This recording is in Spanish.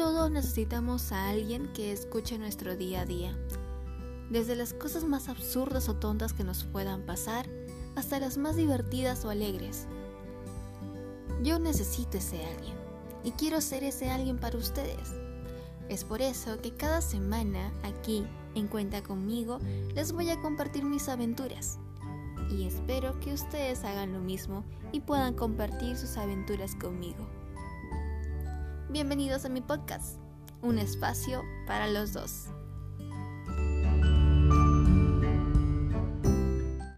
Todos necesitamos a alguien que escuche nuestro día a día. Desde las cosas más absurdas o tontas que nos puedan pasar hasta las más divertidas o alegres. Yo necesito ese alguien y quiero ser ese alguien para ustedes. Es por eso que cada semana aquí en Cuenta conmigo les voy a compartir mis aventuras. Y espero que ustedes hagan lo mismo y puedan compartir sus aventuras conmigo. Bienvenidos a mi podcast, un espacio para los dos.